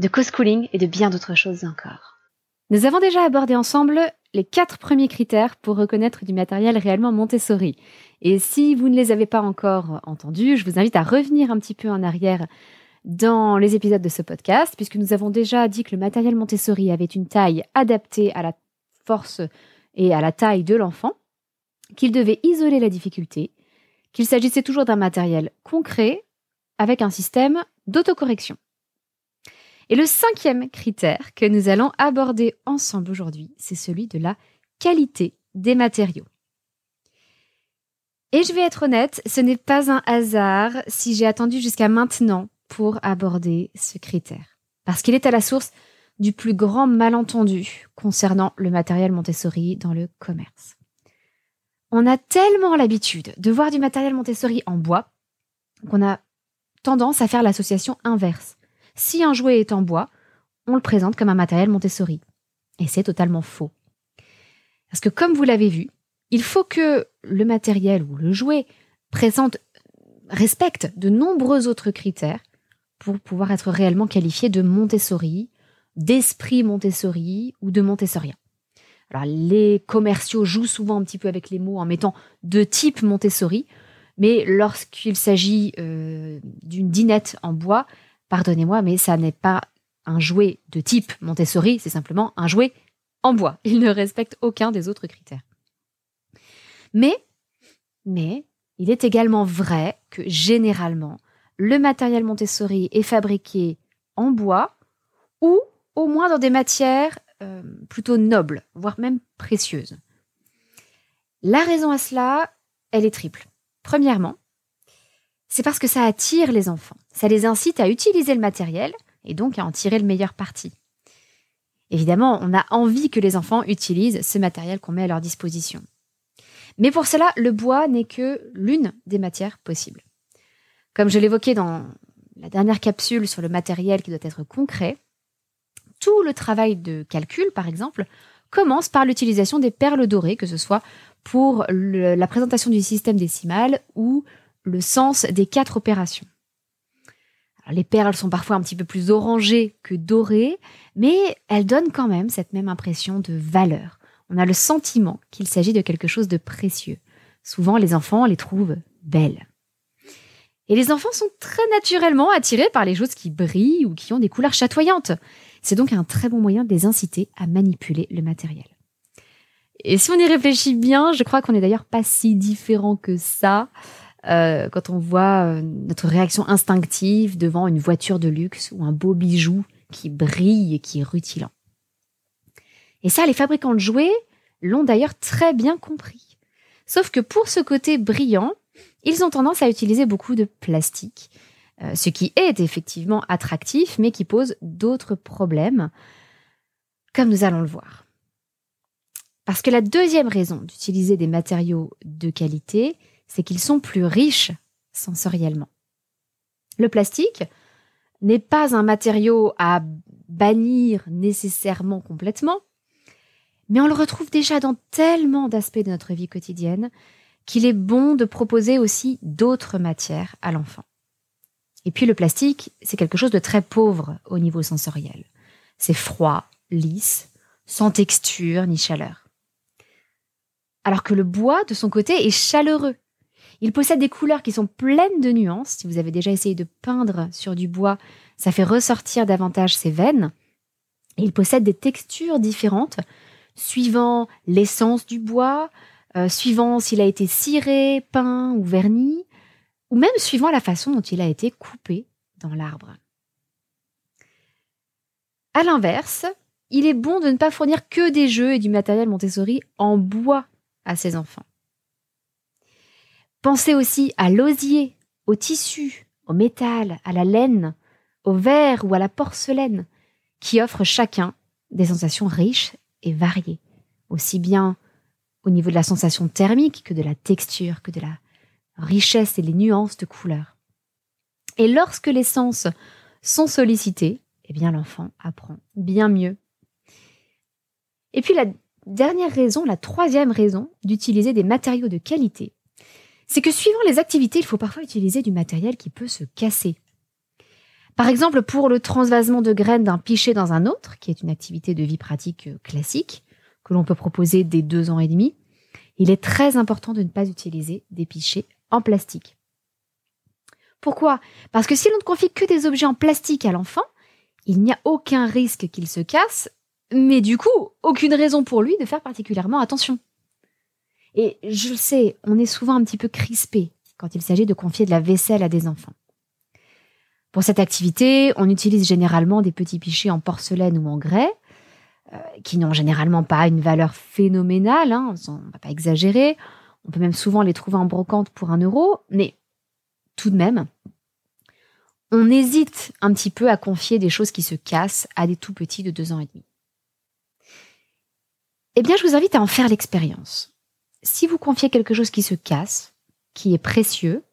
de co-schooling et de bien d'autres choses encore. Nous avons déjà abordé ensemble les quatre premiers critères pour reconnaître du matériel réellement Montessori. Et si vous ne les avez pas encore entendus, je vous invite à revenir un petit peu en arrière dans les épisodes de ce podcast, puisque nous avons déjà dit que le matériel Montessori avait une taille adaptée à la force et à la taille de l'enfant, qu'il devait isoler la difficulté, qu'il s'agissait toujours d'un matériel concret avec un système d'autocorrection. Et le cinquième critère que nous allons aborder ensemble aujourd'hui, c'est celui de la qualité des matériaux. Et je vais être honnête, ce n'est pas un hasard si j'ai attendu jusqu'à maintenant pour aborder ce critère. Parce qu'il est à la source du plus grand malentendu concernant le matériel Montessori dans le commerce. On a tellement l'habitude de voir du matériel Montessori en bois qu'on a tendance à faire l'association inverse. Si un jouet est en bois, on le présente comme un matériel Montessori. Et c'est totalement faux. Parce que comme vous l'avez vu, il faut que le matériel ou le jouet présente, respecte de nombreux autres critères pour pouvoir être réellement qualifié de Montessori, d'esprit Montessori ou de Montessorien. Alors les commerciaux jouent souvent un petit peu avec les mots en mettant de type Montessori, mais lorsqu'il s'agit euh, d'une dinette en bois, pardonnez-moi, mais ça n'est pas un jouet de type Montessori, c'est simplement un jouet en bois. Il ne respecte aucun des autres critères. Mais, il est également vrai que généralement, le matériel Montessori est fabriqué en bois ou au moins dans des matières euh, plutôt nobles, voire même précieuses. La raison à cela, elle est triple. Premièrement, c'est parce que ça attire les enfants. Ça les incite à utiliser le matériel et donc à en tirer le meilleur parti. Évidemment, on a envie que les enfants utilisent ce matériel qu'on met à leur disposition. Mais pour cela, le bois n'est que l'une des matières possibles. Comme je l'évoquais dans la dernière capsule sur le matériel qui doit être concret, tout le travail de calcul, par exemple, commence par l'utilisation des perles dorées, que ce soit pour la présentation du système décimal ou le sens des quatre opérations. les perles sont parfois un petit peu plus orangées que dorées, mais elles donnent quand même cette même impression de valeur. On a le sentiment qu'il s'agit de quelque chose de précieux. Souvent, les enfants les trouvent belles. Et les enfants sont très naturellement attirés par les choses qui brillent ou qui ont des couleurs chatoyantes. C'est donc un très bon moyen de les inciter à manipuler le matériel. Et si on y réfléchit bien, je crois qu'on n'est d'ailleurs pas si différent que ça euh, quand on voit euh, notre réaction instinctive devant une voiture de luxe ou un beau bijou qui brille et qui est rutilant. Et ça, les fabricants de jouets l'ont d'ailleurs très bien compris. Sauf que pour ce côté brillant, ils ont tendance à utiliser beaucoup de plastique, euh, ce qui est effectivement attractif, mais qui pose d'autres problèmes, comme nous allons le voir. Parce que la deuxième raison d'utiliser des matériaux de qualité, c'est qu'ils sont plus riches sensoriellement. Le plastique n'est pas un matériau à bannir nécessairement complètement, mais on le retrouve déjà dans tellement d'aspects de notre vie quotidienne qu'il est bon de proposer aussi d'autres matières à l'enfant. Et puis le plastique, c'est quelque chose de très pauvre au niveau sensoriel. C'est froid, lisse, sans texture ni chaleur. Alors que le bois, de son côté, est chaleureux il possède des couleurs qui sont pleines de nuances. Si vous avez déjà essayé de peindre sur du bois, ça fait ressortir davantage ses veines. il possède des textures différentes suivant l'essence du bois, euh, suivant s'il a été ciré, peint ou verni, ou même suivant la façon dont il a été coupé dans l'arbre. À l'inverse, il est bon de ne pas fournir que des jeux et du matériel Montessori en bois à ses enfants. Pensez aussi à l'osier, au tissu, au métal, à la laine, au verre ou à la porcelaine, qui offrent chacun des sensations riches et variées, aussi bien au niveau de la sensation thermique que de la texture, que de la richesse et les nuances de couleurs. Et lorsque les sens sont sollicités, eh bien l'enfant apprend bien mieux. Et puis la dernière raison, la troisième raison d'utiliser des matériaux de qualité, c'est que suivant les activités, il faut parfois utiliser du matériel qui peut se casser. Par exemple, pour le transvasement de graines d'un pichet dans un autre, qui est une activité de vie pratique euh, classique, que l'on peut proposer dès deux ans et demi, il est très important de ne pas utiliser des pichets en plastique. Pourquoi? Parce que si l'on ne confie que des objets en plastique à l'enfant, il n'y a aucun risque qu'il se casse, mais du coup, aucune raison pour lui de faire particulièrement attention. Et je le sais, on est souvent un petit peu crispé quand il s'agit de confier de la vaisselle à des enfants. Pour cette activité, on utilise généralement des petits pichets en porcelaine ou en grès, euh, qui n'ont généralement pas une valeur phénoménale, hein, on ne va pas exagérer. On peut même souvent les trouver en brocante pour un euro, mais tout de même, on hésite un petit peu à confier des choses qui se cassent à des tout petits de deux ans et demi. Eh bien, je vous invite à en faire l'expérience. Si vous confiez quelque chose qui se casse, qui est précieux,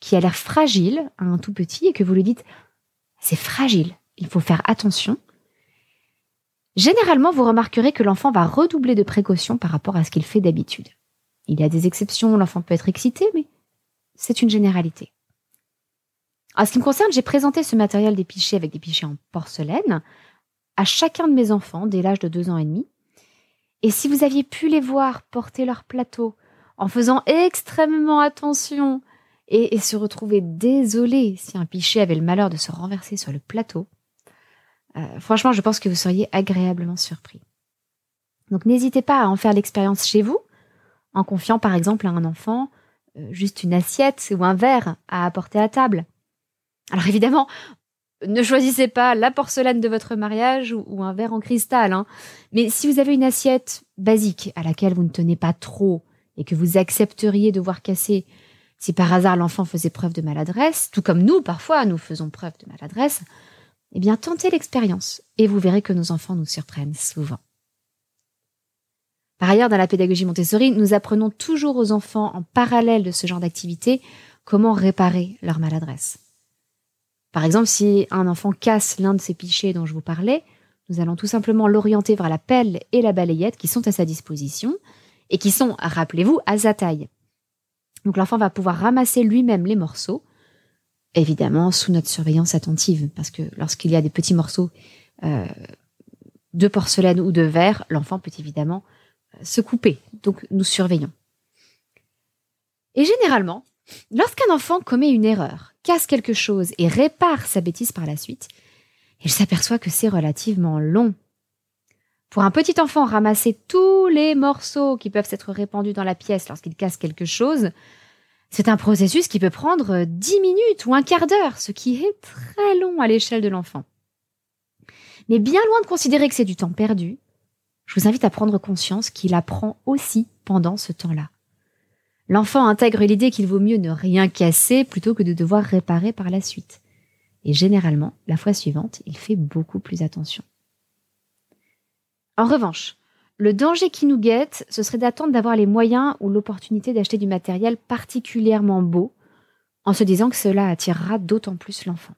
qui a l'air fragile à un tout petit et que vous lui dites c'est fragile, il faut faire attention, généralement vous remarquerez que l'enfant va redoubler de précautions par rapport à ce qu'il fait d'habitude. Il y a des exceptions, l'enfant peut être excité, mais c'est une généralité. En ce qui me concerne, j'ai présenté ce matériel des avec des pichets en porcelaine à chacun de mes enfants dès l'âge de deux ans et demi. Et si vous aviez pu les voir porter leur plateau en faisant extrêmement attention et, se retrouver désolés si un pichet avait le malheur de se renverser sur le plateau, euh, franchement, je pense que vous seriez agréablement surpris. Donc n'hésitez pas à en faire l'expérience chez vous, en confiant par exemple à un enfant euh, juste une assiette ou un verre à apporter à table. Alors évidemment, ne choisissez pas la porcelaine de votre mariage ou, un verre en cristal. Hein. Mais si vous avez une assiette basique à laquelle vous ne tenez pas trop et que vous accepteriez de voir casser si par hasard l'enfant faisait preuve de maladresse, tout comme nous parfois nous faisons preuve de maladresse, eh bien tentez l'expérience et vous verrez que nos enfants nous surprennent souvent. Par ailleurs, dans la pédagogie Montessori, nous apprenons toujours aux enfants, en parallèle de ce genre d'activité, comment réparer leur maladresse. Par exemple, si un enfant casse l'un de ces pichets dont je vous parlais, nous allons tout simplement l'orienter vers la pelle et la balayette qui sont à sa disposition et qui sont, rappelez-vous, à sa taille. Donc l'enfant va pouvoir ramasser lui-même les morceaux, évidemment sous notre surveillance attentive, parce que lorsqu'il y a des petits morceaux euh, de porcelaine ou de verre, l'enfant peut évidemment se couper. Donc nous surveillons. Et généralement, lorsqu'un enfant commet une erreur, casse quelque chose et répare sa bêtise par la suite, il s'aperçoit que c'est relativement long. Pour un petit enfant, ramasser tous les morceaux qui peuvent être répandus dans la pièce lorsqu'il casse quelque chose, c'est un processus qui peut prendre 10 minutes ou un quart d'heure, ce qui est très long à l'échelle de l'enfant. Mais bien loin de considérer que c'est du temps perdu, je vous invite à prendre conscience qu'il apprend aussi pendant ce temps-là. L'enfant intègre l'idée qu'il vaut mieux ne rien casser plutôt que de devoir réparer par la suite. Et généralement, la fois suivante, il fait beaucoup plus attention. En revanche, le danger qui nous guette, ce serait d'attendre d'avoir les moyens ou l'opportunité d'acheter du matériel particulièrement beau, en se disant que cela attirera d'autant plus l'enfant.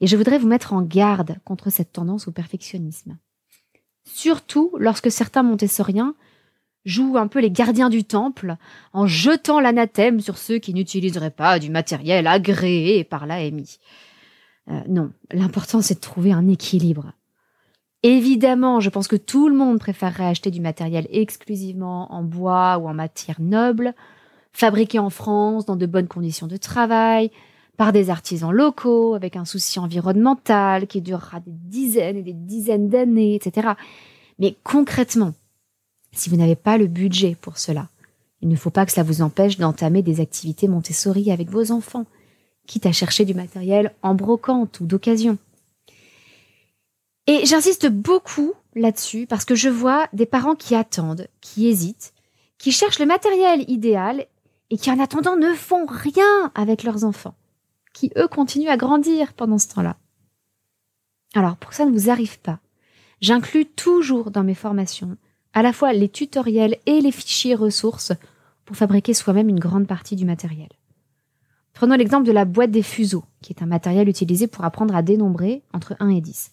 Et je voudrais vous mettre en garde contre cette tendance au perfectionnisme surtout lorsque certains montessoriens jouent un peu les gardiens du temple en jetant l'anathème sur ceux qui n'utiliseraient pas du matériel agréé par l'AMI. Euh, non, l'important c'est de trouver un équilibre. Évidemment, je pense que tout le monde préférerait acheter du matériel exclusivement en bois ou en matière noble, fabriqué en France dans de bonnes conditions de travail, par des artisans locaux, avec un souci environnemental qui durera des dizaines et des dizaines d'années, etc. Mais concrètement, si vous n'avez pas le budget pour cela, il ne faut pas que cela vous empêche d'entamer des activités Montessori avec vos enfants, quitte à chercher du matériel en brocante ou d'occasion. Et j'insiste beaucoup là-dessus parce que je vois des parents qui attendent, qui hésitent, qui cherchent le matériel idéal et qui en attendant ne font rien avec leurs enfants qui eux continuent à grandir pendant ce temps-là. Alors pour que ça ne vous arrive pas, J'inclus toujours dans mes formations à la fois les tutoriels et les fichiers ressources pour fabriquer soi-même une grande partie du matériel. Prenons l'exemple de la boîte des fuseaux, qui est un matériel utilisé pour apprendre à dénombrer entre 1 et 10.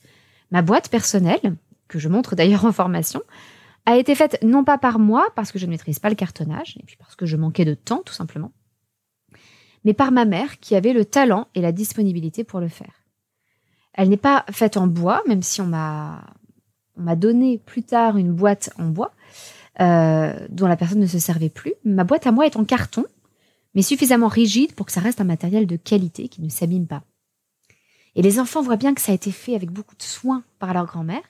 Ma boîte personnelle, que je montre d'ailleurs en formation, a été faite non pas par moi, parce que je ne maîtrise pas le cartonnage, et puis parce que je manquais de temps tout simplement, mais par ma mère qui avait le talent et la disponibilité pour le faire. Elle n'est pas faite en bois, même si on m'a on m'a donné plus tard une boîte en bois euh, dont la personne ne se servait plus. Ma boîte à moi est en carton, mais suffisamment rigide pour que ça reste un matériel de qualité qui ne s'abîme pas. Et les enfants voient bien que ça a été fait avec beaucoup de soin par leur grand-mère.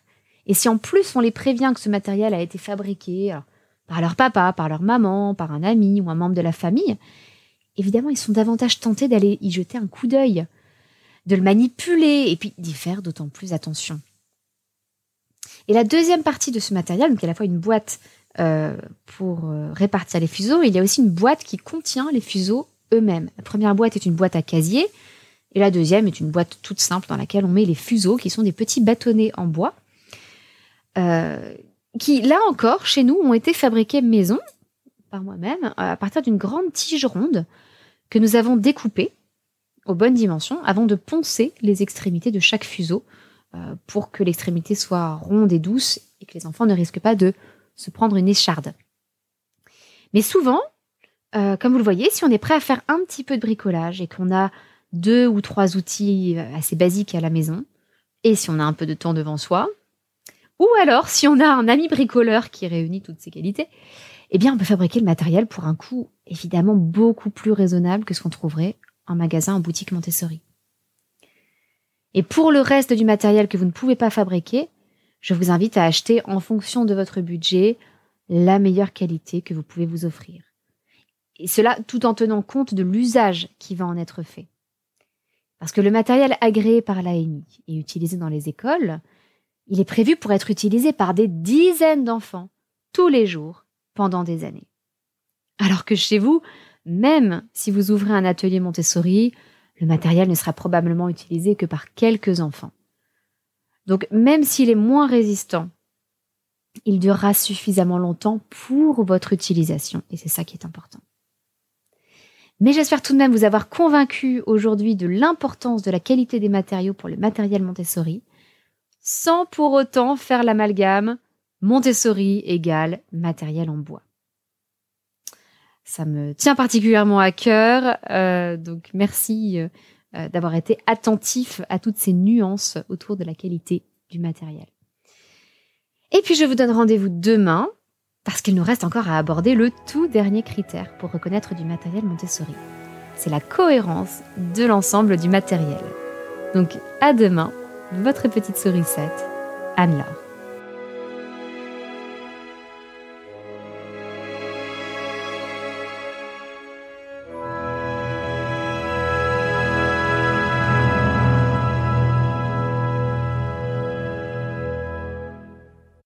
Et si en plus on les prévient que ce matériel a été fabriqué par leur papa, par leur maman, par un ami ou un membre de la famille, évidemment ils sont davantage tentés d'aller y jeter un coup d'œil, de le manipuler et puis d'y faire d'autant plus attention. Et la deuxième partie de ce matériel, donc à la fois une boîte euh, pour euh, répartir les fuseaux, il y a aussi une boîte qui contient les fuseaux eux-mêmes. La première boîte est une boîte à casier et la deuxième est une boîte toute simple dans laquelle on met les fuseaux, qui sont des petits bâtonnets en bois, euh, qui, là encore, chez nous, ont été fabriqués maison, par moi-même, à partir d'une grande tige ronde que nous avons découpée aux bonnes dimensions avant de poncer les extrémités de chaque fuseau pour que l'extrémité soit ronde et douce et que les enfants ne risquent pas de se prendre une écharde. Mais souvent, euh, comme vous le voyez, si on est prêt à faire un petit peu de bricolage et qu'on a deux ou trois outils euh, assez basiques à la maison, et si on a un peu de temps devant soi, ou alors si on a un ami bricoleur qui réunit toutes ces qualités, eh bien on peut fabriquer le matériel pour un coût évidemment beaucoup plus raisonnable que ce qu'on trouverait en magasin en boutique Montessori. Et pour le reste du matériel que vous ne pouvez pas fabriquer, je vous invite à acheter en fonction de votre budget la meilleure qualité que vous pouvez vous offrir. Et cela tout en tenant compte de l'usage qui va en être fait. Parce que le matériel agréé par l'AMI et utilisé dans les écoles, il est prévu pour être utilisé par des dizaines d'enfants tous les jours pendant des années. Alors que chez vous, même si vous ouvrez un atelier Montessori, le matériel ne sera probablement utilisé que par quelques enfants. Donc même s'il est moins résistant, il durera suffisamment longtemps pour votre utilisation, et c'est ça qui est important. Mais j'espère tout de même vous avoir convaincu aujourd'hui de l'importance de la qualité des matériaux pour le matériel Montessori, sans pour autant faire l'amalgame Montessori égale matériel en bois. Ça me tient particulièrement à cœur. Euh, donc merci euh, euh, d'avoir été attentif à toutes ces nuances autour de la qualité du matériel. Et puis je vous donne rendez-vous demain parce qu'il nous reste encore à aborder le tout dernier critère pour reconnaître du matériel Montessori. C'est la cohérence de l'ensemble du matériel. Donc à demain, votre petite sourisette, Anne-Laure.